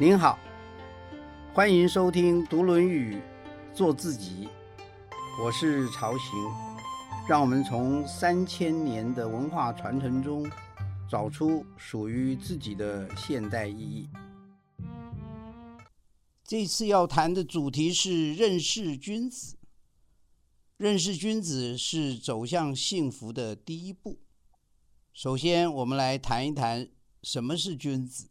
您好，欢迎收听《读论语》，做自己。我是曹行，让我们从三千年的文化传承中，找出属于自己的现代意义。这次要谈的主题是认识君子。认识君子是走向幸福的第一步。首先，我们来谈一谈什么是君子。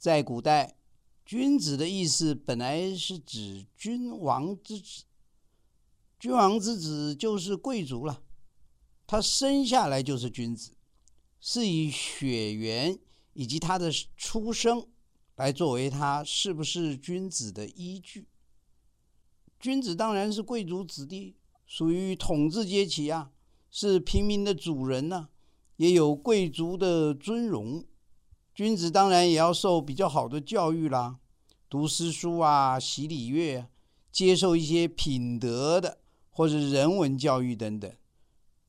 在古代，君子的意思本来是指君王之子。君王之子就是贵族了，他生下来就是君子，是以血缘以及他的出生来作为他是不是君子的依据。君子当然是贵族子弟，属于统治阶级啊，是平民的主人呢，也有贵族的尊荣。君子当然也要受比较好的教育啦，读诗书啊，习礼乐，接受一些品德的或者人文教育等等。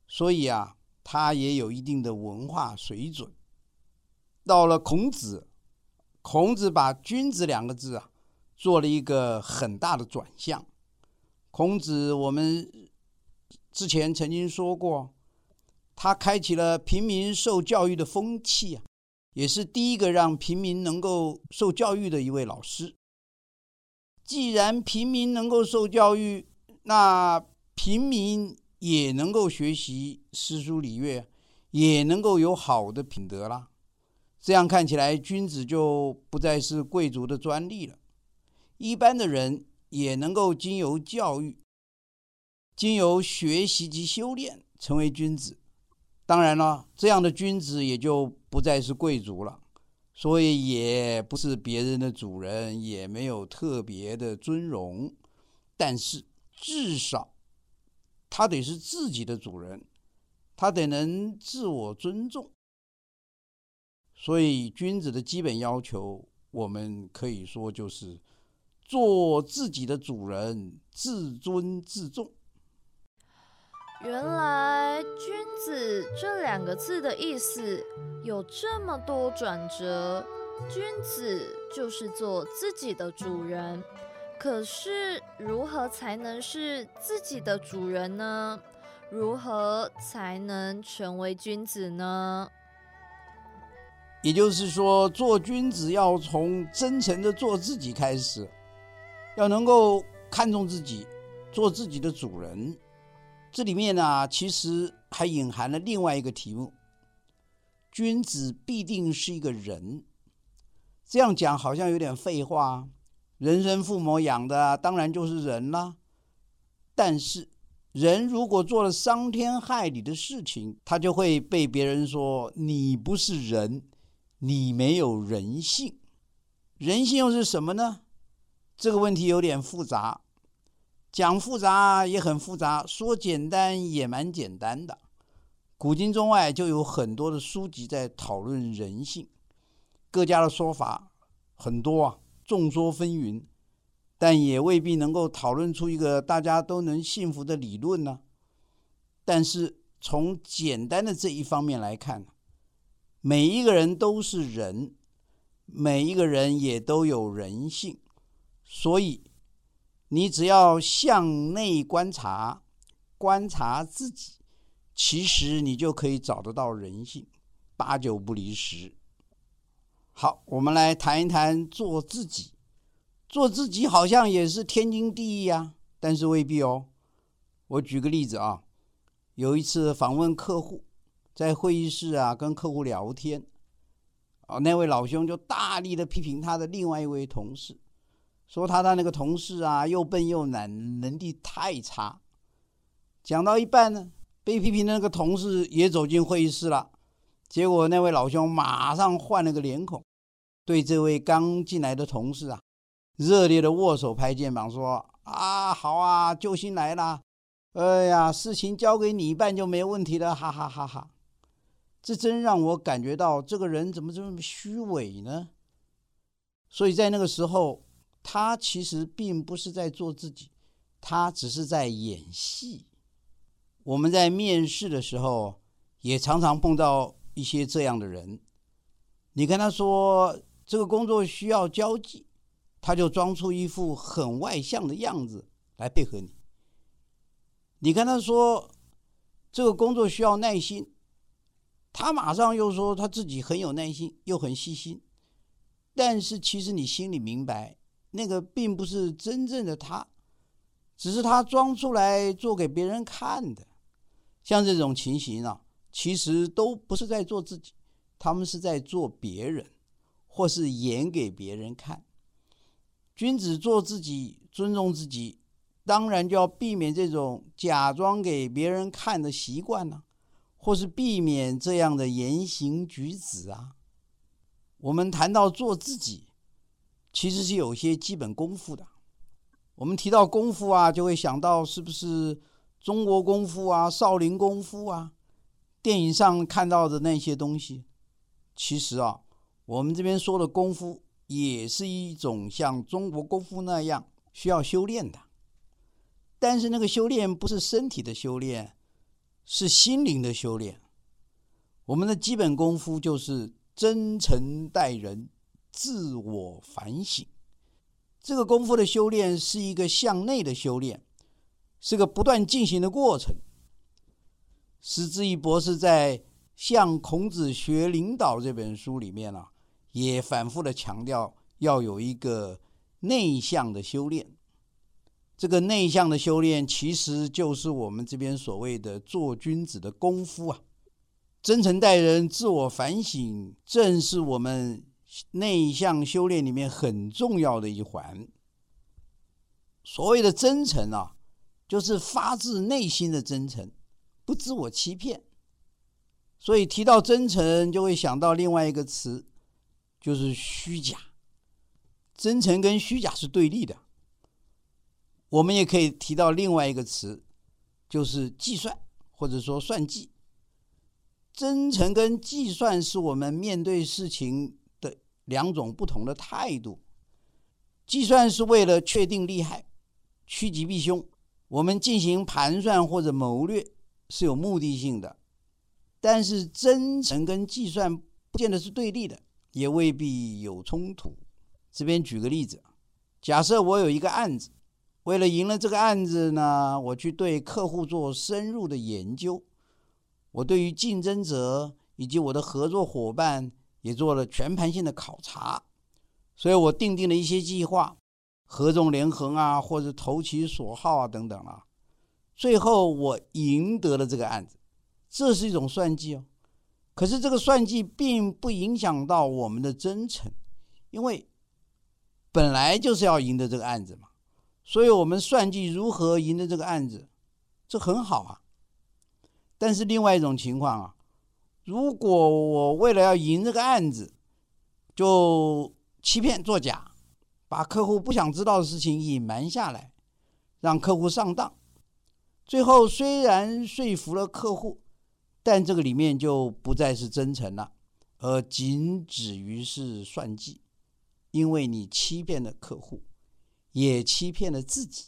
所以啊，他也有一定的文化水准。到了孔子，孔子把“君子”两个字啊，做了一个很大的转向。孔子，我们之前曾经说过，他开启了平民受教育的风气啊，也是第一个让平民能够受教育的一位老师。既然平民能够受教育，那平民也能够学习诗书礼乐，也能够有好的品德啦。这样看起来，君子就不再是贵族的专利了，一般的人。也能够经由教育、经由学习及修炼，成为君子。当然了，这样的君子也就不再是贵族了，所以也不是别人的主人，也没有特别的尊荣。但是至少他得是自己的主人，他得能自我尊重。所以，君子的基本要求，我们可以说就是。做自己的主人，自尊自重。原来“君子”这两个字的意思有这么多转折。君子就是做自己的主人，可是如何才能是自己的主人呢？如何才能成为君子呢？也就是说，做君子要从真诚的做自己开始。要能够看重自己，做自己的主人，这里面呢，其实还隐含了另外一个题目：君子必定是一个人。这样讲好像有点废话，人生父母养的，当然就是人啦。但是，人如果做了伤天害理的事情，他就会被别人说你不是人，你没有人性。人性又是什么呢？这个问题有点复杂，讲复杂也很复杂，说简单也蛮简单的。古今中外就有很多的书籍在讨论人性，各家的说法很多啊，众说纷纭，但也未必能够讨论出一个大家都能信服的理论呢。但是从简单的这一方面来看，每一个人都是人，每一个人也都有人性。所以，你只要向内观察，观察自己，其实你就可以找得到人性，八九不离十。好，我们来谈一谈做自己。做自己好像也是天经地义啊，但是未必哦。我举个例子啊，有一次访问客户，在会议室啊跟客户聊天，啊，那位老兄就大力的批评他的另外一位同事。说他的那个同事啊，又笨又懒，能力太差。讲到一半呢，被批评的那个同事也走进会议室了。结果那位老兄马上换了个脸孔，对这位刚进来的同事啊，热烈的握手拍肩膀，说：“啊，好啊，救星来了！哎呀，事情交给你办就没问题了，哈哈哈哈！”这真让我感觉到这个人怎么这么虚伪呢？所以在那个时候。他其实并不是在做自己，他只是在演戏。我们在面试的时候，也常常碰到一些这样的人。你跟他说这个工作需要交际，他就装出一副很外向的样子来配合你。你跟他说这个工作需要耐心，他马上又说他自己很有耐心，又很细心。但是其实你心里明白，那个并不是真正的他，只是他装出来做给别人看的。像这种情形啊，其实都不是在做自己，他们是在做别人，或是演给别人看。君子做自己，尊重自己，当然就要避免这种假装给别人看的习惯呢，或是避免这样的言行举止啊。我们谈到做自己，其实是有些基本功夫的。我们提到功夫啊，就会想到是不是中国功夫啊、少林功夫啊，电影上看到的那些东西。其实啊，我们这边说的功夫，也是一种像中国功夫那样需要修炼的。但是那个修炼不是身体的修炼，是心灵的修炼。我们的基本功夫就是。真诚待人，自我反省，这个功夫的修炼是一个向内的修炼，是个不断进行的过程。石之义博士在《向孔子学领导》这本书里面啊，也反复的强调要有一个内向的修炼。这个内向的修炼，其实就是我们这边所谓的做君子的功夫啊。真诚待人、自我反省，正是我们内向修炼里面很重要的一环。所谓的真诚啊，就是发自内心的真诚，不自我欺骗。所以提到真诚，就会想到另外一个词，就是虚假。真诚跟虚假是对立的。我们也可以提到另外一个词，就是计算，或者说算计。真诚跟计算是我们面对事情两种不同的态度。计算是为了确定利害、趋吉避凶，我们进行盘算或者谋略是有目的性的。但是真诚跟计算不见得是对立的，也未必有冲突。这边举个例子，假设我有一个案子，为了赢了这个案子呢，我去对客户做深入的研究。我对于竞争者以及我的合作伙伴也做了全盘性的考察，所以我定定了一些计划，合纵连横啊，或者投其所好啊等等啊。最后我赢得了这个案子，这是一种算计哦。可是这个算计并不影响到我们的真诚，因为本来就是要赢得这个案子嘛。所以我们算计如何赢得这个案子，这很好啊。但是另外一种情况啊，如果我为了要赢这个案子，就欺骗作假，把客户不想知道的事情隐瞒下来，让客户上当，最后虽然说服了客户，但这个里面就不再是真诚了，而仅止于是算计，因为你欺骗了客户，也欺骗了自己。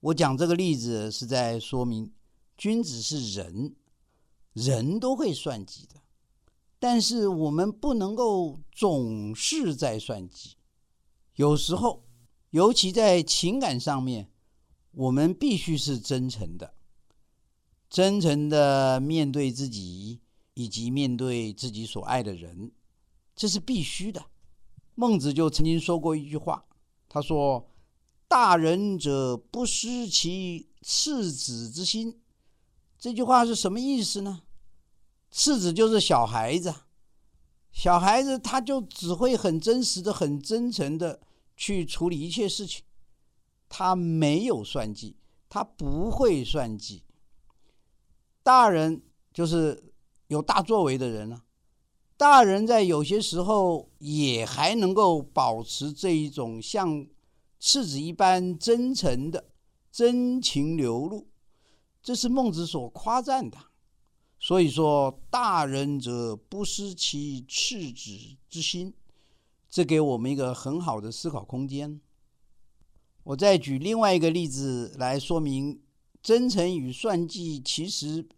我讲这个例子是在说明。君子是人，人都会算计的，但是我们不能够总是在算计。有时候，尤其在情感上面，我们必须是真诚的，真诚的面对自己，以及面对自己所爱的人，这是必须的。孟子就曾经说过一句话，他说：“大人者，不失其赤子之心。”这句话是什么意思呢？次子就是小孩子，小孩子他就只会很真实的、很真诚的去处理一切事情，他没有算计，他不会算计。大人就是有大作为的人了，大人在有些时候也还能够保持这一种像次子一般真诚的真情流露。这是孟子所夸赞的，所以说大人者不失其赤子之心，这给我们一个很好的思考空间。我再举另外一个例子来说明，真诚与算计其实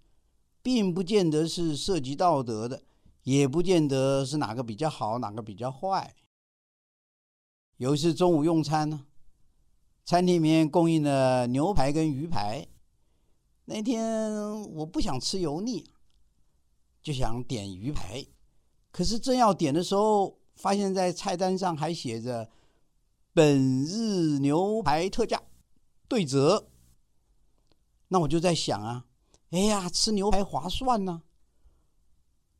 并不见得是涉及道德的，也不见得是哪个比较好，哪个比较坏。有一次中午用餐呢，餐厅里面供应了牛排跟鱼排。那天我不想吃油腻，就想点鱼排。可是正要点的时候，发现在菜单上还写着“本日牛排特价，对折”。那我就在想啊，哎呀，吃牛排划算呢。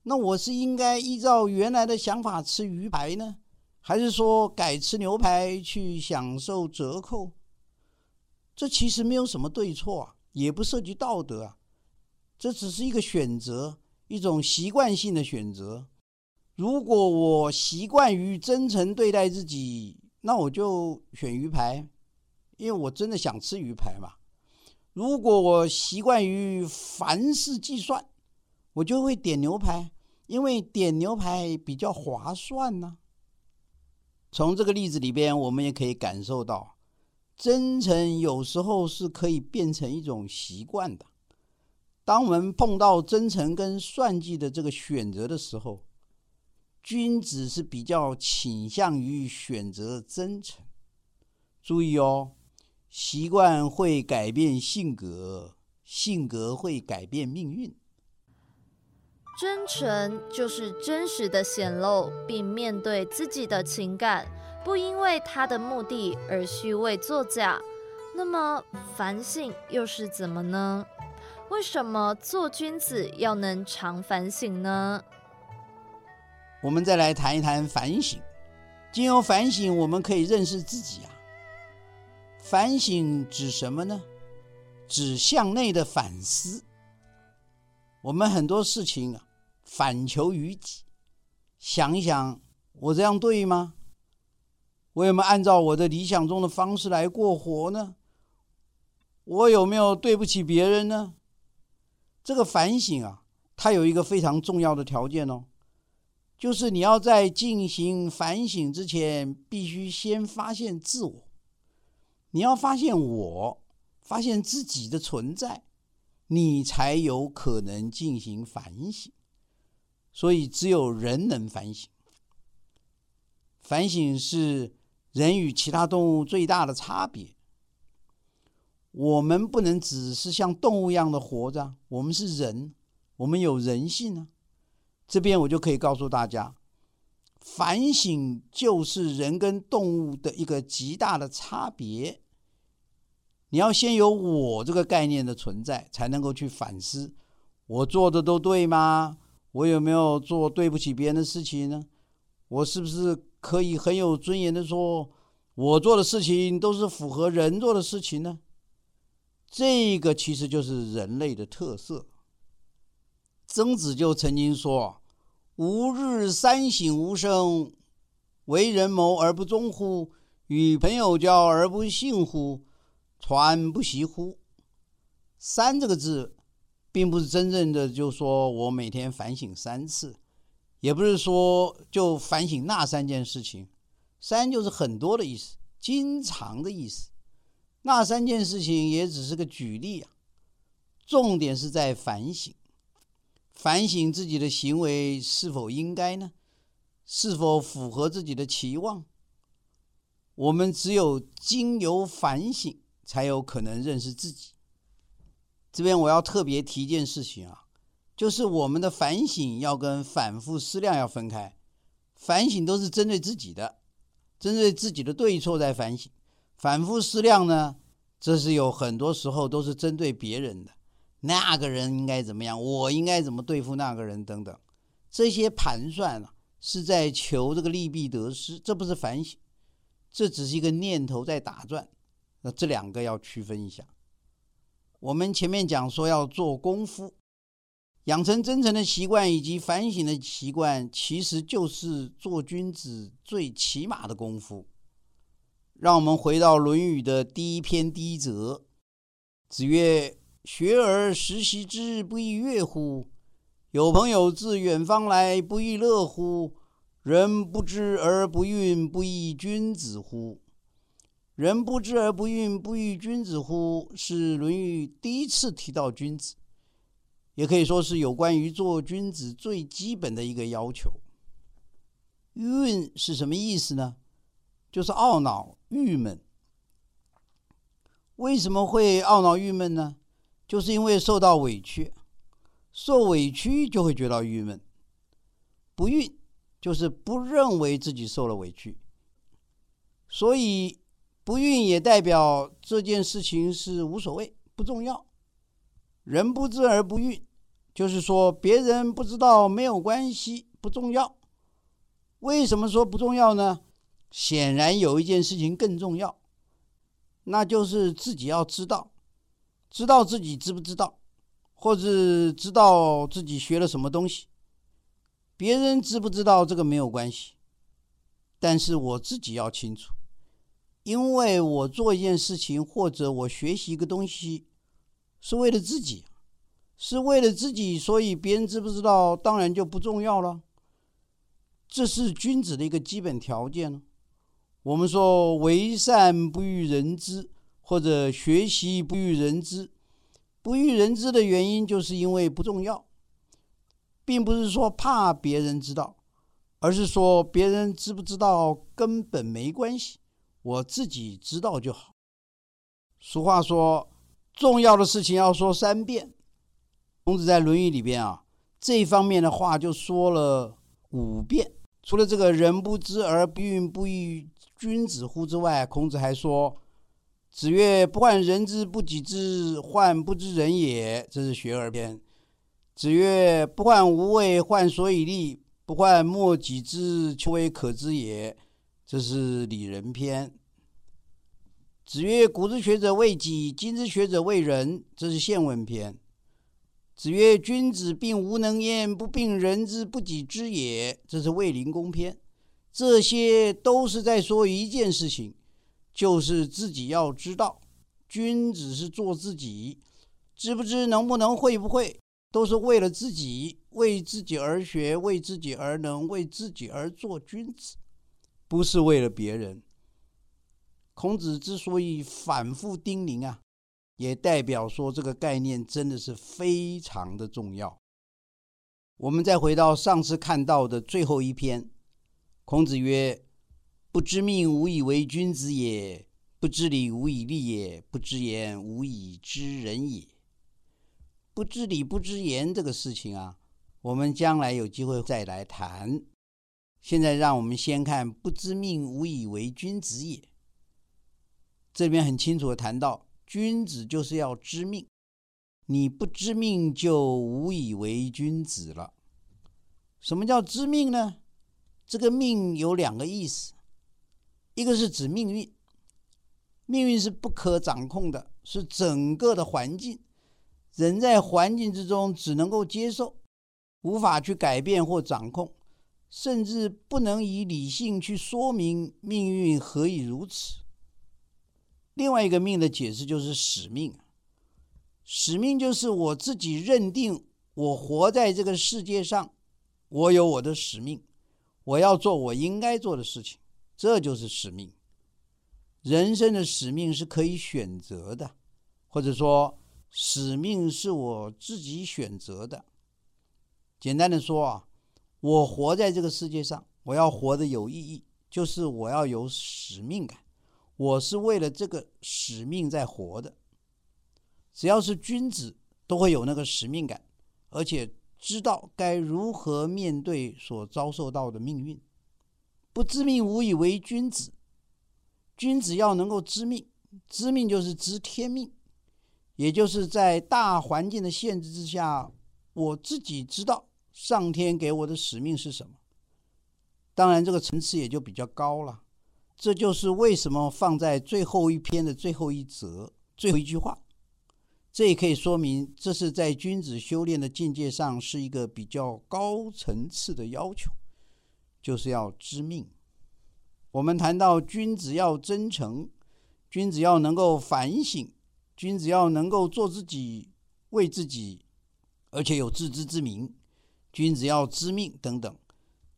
那我是应该依照原来的想法吃鱼排呢？还是说改吃牛排去享受折扣？这其实没有什么对错啊，也不涉及道德啊，这只是一个选择，一种习惯性的选择。如果我习惯于真诚对待自己，那我就选鱼排，因为我真的想吃鱼排嘛。如果我习惯于凡事计算，我就会点牛排，因为点牛排比较划算呢。从这个例子里边，我们也可以感受到，真诚有时候是可以变成一种习惯的。当我们碰到真诚跟算计的这个选择的时候，君子是比较倾向于选择真诚。注意哦，习惯会改变性格，性格会改变命运。真诚就是真实的显露，并面对自己的情感，不因为他的目的而虚伪作假。那么反省又是怎么呢？为什么做君子要能常反省呢？我们再来谈一谈反省。经由反省，我们可以认识自己啊。反省指什么呢？指向内的反思。我们很多事情啊。反求于己，想一想，我这样对吗？我有没有按照我的理想中的方式来过活呢？我有没有对不起别人呢？这个反省啊，它有一个非常重要的条件哦，就是你要在进行反省之前，必须先发现自我。你要发现我，发现自己的存在，你才有可能进行反省。所以，只有人能反省。反省是人与其他动物最大的差别。我们不能只是像动物一样的活着，我们是人，我们有人性啊。这边我就可以告诉大家，反省就是人跟动物的一个极大的差别。你要先有我这个概念的存在，才能够去反思，我做的都对吗？我有没有做对不起别人的事情呢？我是不是可以很有尊严的说，我做的事情都是符合人做的事情呢？这个其实就是人类的特色。曾子就曾经说：“吾日三省吾身：为人谋而不忠乎？与朋友交而不信乎？传不习乎？”三这个字。并不是真正的就说我每天反省三次，也不是说就反省那三件事情。三就是很多的意思，经常的意思。那三件事情也只是个举例啊。重点是在反省，反省自己的行为是否应该呢？是否符合自己的期望？我们只有经由反省，才有可能认识自己。这边我要特别提一件事情啊，就是我们的反省要跟反复思量要分开。反省都是针对自己的，针对自己的对错在反省；反复思量呢，这是有很多时候都是针对别人的。那个人应该怎么样？我应该怎么对付那个人？等等，这些盘算啊，是在求这个利弊得失，这不是反省，这只是一个念头在打转。那这两个要区分一下。我们前面讲说要做功夫，养成真诚的习惯以及反省的习惯，其实就是做君子最起码的功夫。让我们回到《论语》的第一篇第一则：“子曰：学而时习之，不亦乐乎？有朋友自远方来，不亦乐乎？人不知而不愠，不亦君子乎？”人不知而不愠，不亦君子乎？是《论语》第一次提到君子，也可以说是有关于做君子最基本的一个要求。运是什么意思呢？就是懊恼、郁闷。为什么会懊恼、郁闷呢？就是因为受到委屈，受委屈就会觉得郁闷。不孕就是不认为自己受了委屈，所以不孕也代表这件事情是无所谓、不重要。人不知而不愠，就是说别人不知道没有关系，不重要。为什么说不重要呢？显然有一件事情更重要，那就是自己要知道，知道自己知不知道，或者知道自己学了什么东西。别人知不知道这个没有关系，但是我自己要清楚，因为我做一件事情或者我学习一个东西。是为了自己，是为了自己，所以别人知不知道，当然就不重要了。这是君子的一个基本条件我们说为善不欲人知，或者学习不欲人知，不欲人知的原因，就是因为不重要，并不是说怕别人知道，而是说别人知不知道根本没关系，我自己知道就好。俗话说。重要的事情要说三遍。孔子在《论语》里边啊，这方面的话就说了五遍。除了这个“人不知而不愠，不亦君子乎”之外，孔子还说：“子曰：不患人之不己知，患不知人也。”这是《学而》篇。子曰：不患无位，患所以立；不患莫己知，求为可知也。这是《礼仁》篇。子曰：“古之学者为己，今之学者为人。”这是宪问篇。子曰：“君子并无能焉，不并人之不己知也。”这是卫灵公篇。这些都是在说一件事情，就是自己要知道。君子是做自己，知不知、能不能、会不会，都是为了自己，为自己而学，为自己而能，为自己而做君子，不是为了别人。孔子之所以反复叮咛啊，也代表说这个概念真的是非常的重要。我们再回到上次看到的最后一篇，孔子曰：“不知命，无以为君子也；不知礼，无以立也；不知言，无以知人也。”不知礼、不知言这个事情啊，我们将来有机会再来谈。现在让我们先看“不知命，无以为君子也”。这边很清楚的谈到，君子就是要知命，你不知命就无以为君子了。什么叫知命呢？这个命有两个意思，一个是指命运，命运是不可掌控的，是整个的环境，人在环境之中只能够接受，无法去改变或掌控，甚至不能以理性去说明命运何以如此。另外一个命的解释就是使命，使命就是我自己认定，我活在这个世界上，我有我的使命，我要做我应该做的事情，这就是使命。人生的使命是可以选择的，或者说使命是我自己选择的。简单的说啊，我活在这个世界上，我要活得有意义，就是我要有使命感。我是为了这个使命在活的。只要是君子，都会有那个使命感，而且知道该如何面对所遭受到的命运。不知命，无以为君子。君子要能够知命，知命就是知天命，也就是在大环境的限制之下，我自己知道上天给我的使命是什么。当然，这个层次也就比较高了。这就是为什么放在最后一篇的最后一则最后一句话，这也可以说明这是在君子修炼的境界上是一个比较高层次的要求，就是要知命。我们谈到君子要真诚，君子要能够反省，君子要能够做自己、为自己，而且有自知之明，君子要知命等等，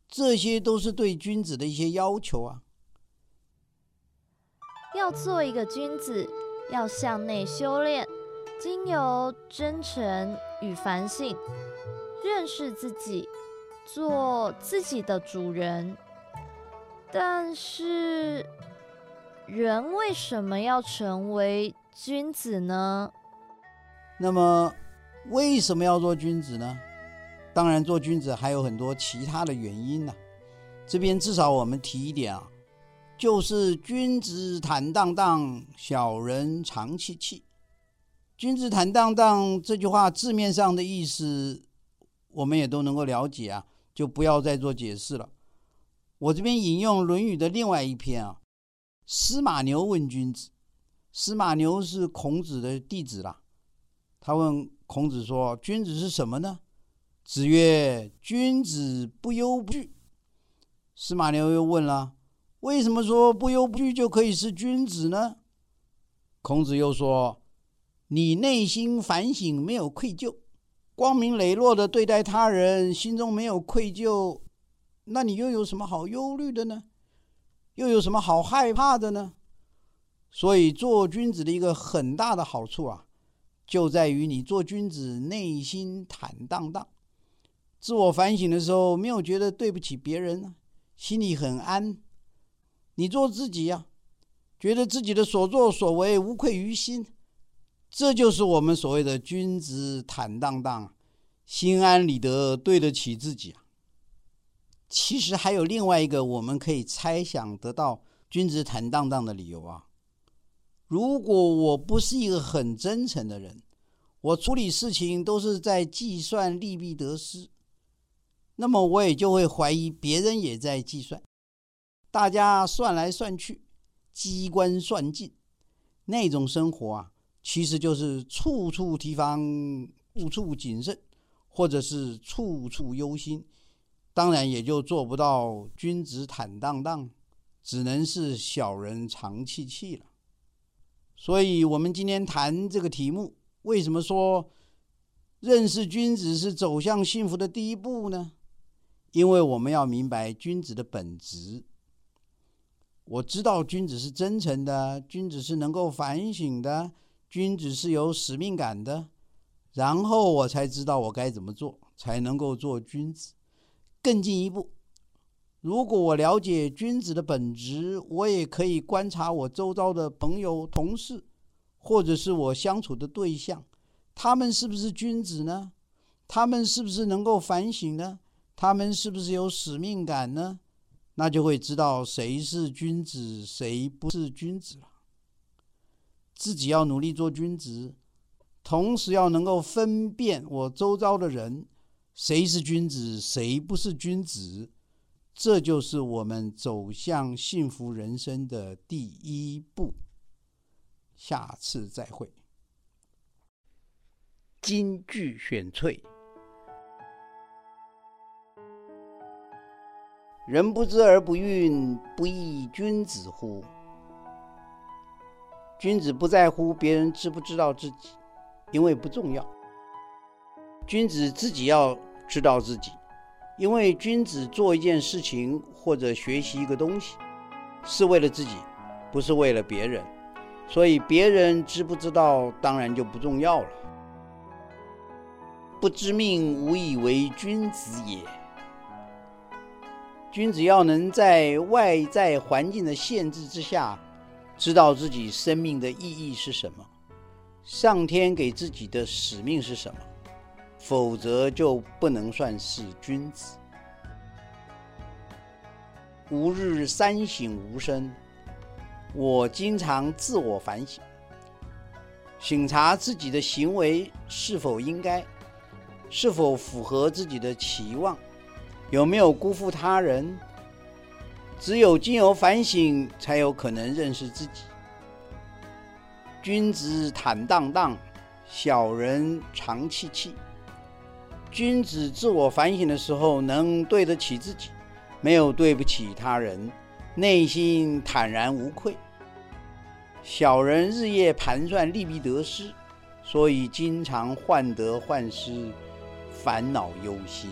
这些都是对君子的一些要求啊。要做一个君子，要向内修炼，经由真诚与反省，认识自己，做自己的主人。但是，人为什么要成为君子呢？那么，为什么要做君子呢？当然，做君子还有很多其他的原因呢。这边至少我们提一点啊，就是君子坦荡荡，小人长戚戚。君子坦荡荡这句话字面上的意思，我们也都能够了解啊，就不要再做解释了。我这边引用《论语》的另外一篇啊，司马牛问君子。司马牛是孔子的弟子啦，他问孔子说：“君子是什么呢？”子曰：“君子不忧不惧。”司马牛又问了：“为什么说不忧不惧就可以是君子呢？”孔子又说：“你内心反省，没有愧疚，光明磊落的对待他人，心中没有愧疚，那你又有什么好忧虑的呢？又有什么好害怕的呢？所以做君子的一个很大的好处啊，就在于你做君子内心坦荡荡，自我反省的时候没有觉得对不起别人。”心里很安，你做自己呀，觉得自己的所作所为无愧于心，这就是我们所谓的君子坦荡荡，心安理得，对得起自己啊。其实还有另外一个我们可以猜想得到君子坦荡荡的理由啊。如果我不是一个很真诚的人，我处理事情都是在计算利弊得失。那么我也就会怀疑别人也在计算，大家算来算去，机关算尽，那种生活啊，其实就是处处提防，处处谨慎，或者是处处忧心，当然也就做不到君子坦荡荡，只能是小人长戚戚了。所以，我们今天谈这个题目，为什么说认识君子是走向幸福的第一步呢？因为我们要明白君子的本质。我知道君子是真诚的，君子是能够反省的，君子是有使命感的，然后我才知道我该怎么做才能够做君子。更进一步，如果我了解君子的本质，我也可以观察我周遭的朋友、同事，或者是我相处的对象，他们是不是君子呢？他们是不是能够反省呢？他们是不是有使命感呢？那就会知道谁是君子，谁不是君子了。自己要努力做君子，同时要能够分辨我周遭的人，谁是君子，谁不是君子。这就是我们走向幸福人生的第一步。下次再会。金句选粹。人不知而不愠，不亦君子乎？君子不在乎别人知不知道自己，因为不重要。君子自己要知道自己，因为君子做一件事情或者学习一个东西，是为了自己，不是为了别人。所以别人知不知道，当然就不重要了。不知命，无以为君子也。君子要能在外在环境的限制之下，知道自己生命的意义是什么，上天给自己的使命是什么，否则就不能算是君子。吾日三省吾身，我经常自我反省，审查自己的行为是否应该，是否符合自己的期望。有没有辜负他人？只有经由反省，才有可能认识自己。君子坦荡荡，小人长戚戚。君子自我反省的时候，能对得起自己，没有对不起他人，内心坦然无愧。小人日夜盘算利弊得失，所以经常患得患失，烦恼忧心。